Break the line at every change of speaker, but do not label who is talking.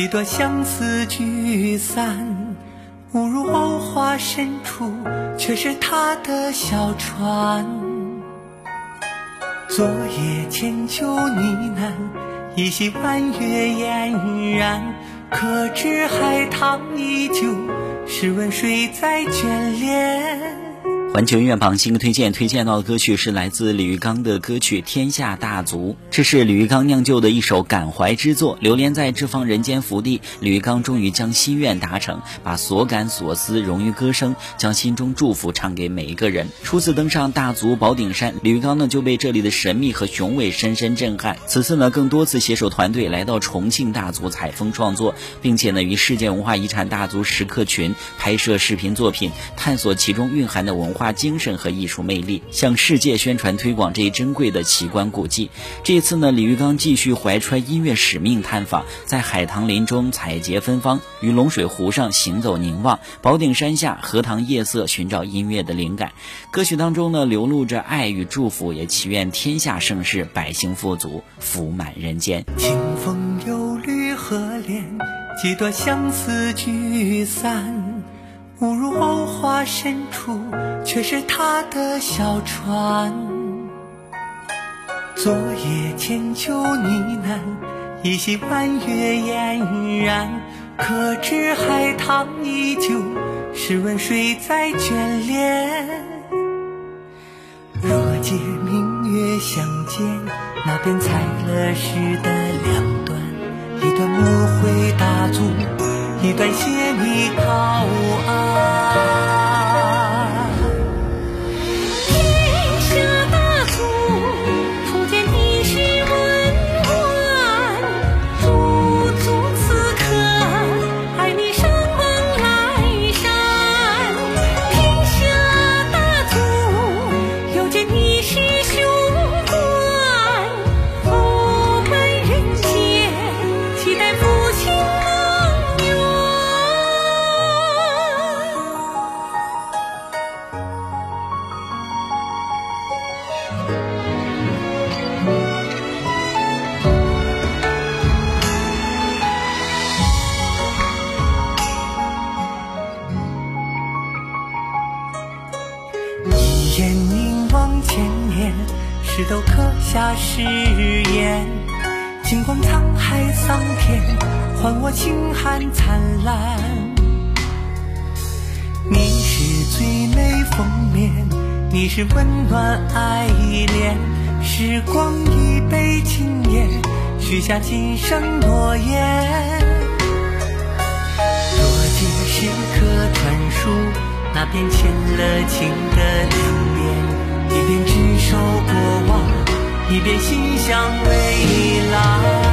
几多相思聚散，误入藕花深处，却是他的小船。昨夜千秋呢喃，依稀弯月嫣然，可知海棠依旧，试问谁在眷恋？
环球音乐榜新歌推荐，推荐到的歌曲是来自李玉刚的歌曲《天下大族》。这是李玉刚酿就的一首感怀之作。流连在这方人间福地，李玉刚终于将心愿达成，把所感所思融于歌声，将心中祝福唱给每一个人。初次登上大族宝顶山，李玉刚呢就被这里的神秘和雄伟深深震撼。此次呢更多次携手团队来到重庆大族采风创作，并且呢与世界文化遗产大族石刻群拍摄视频作品，探索其中蕴含的文化。化精神和艺术魅力，向世界宣传推广这一珍贵的奇观古迹。这次呢，李玉刚继续怀揣音乐使命探访，在海棠林中采撷芬芳，于龙水湖上行走凝望，宝顶山下荷塘夜色寻找音乐的灵感。歌曲当中呢，流露着爱与祝福，也祈愿天下盛世，百姓富足，福满人间。
清风有绿荷莲，几多相思聚散。误入藕花深处，却是他的小船。昨夜千秋呢喃，依稀弯月嫣然。可知海棠依旧，试问谁在眷恋？若借明月相见，那便裁了诗的两段，一段描绘大族。感谢你靠岸，天下大足，初见你是温暖，驻足此刻，爱你山盟来山，天下大足，又见你是雄浑，福满人间，期待父亲。眼凝望千年，石头刻下誓言。金光沧海桑田，换我清寒灿烂。你是最美封面，你是温暖爱恋。时光一杯轻烟，许下今生诺言。若见时刻传书，那便欠了情的两。一边执手过往，一边心向未来。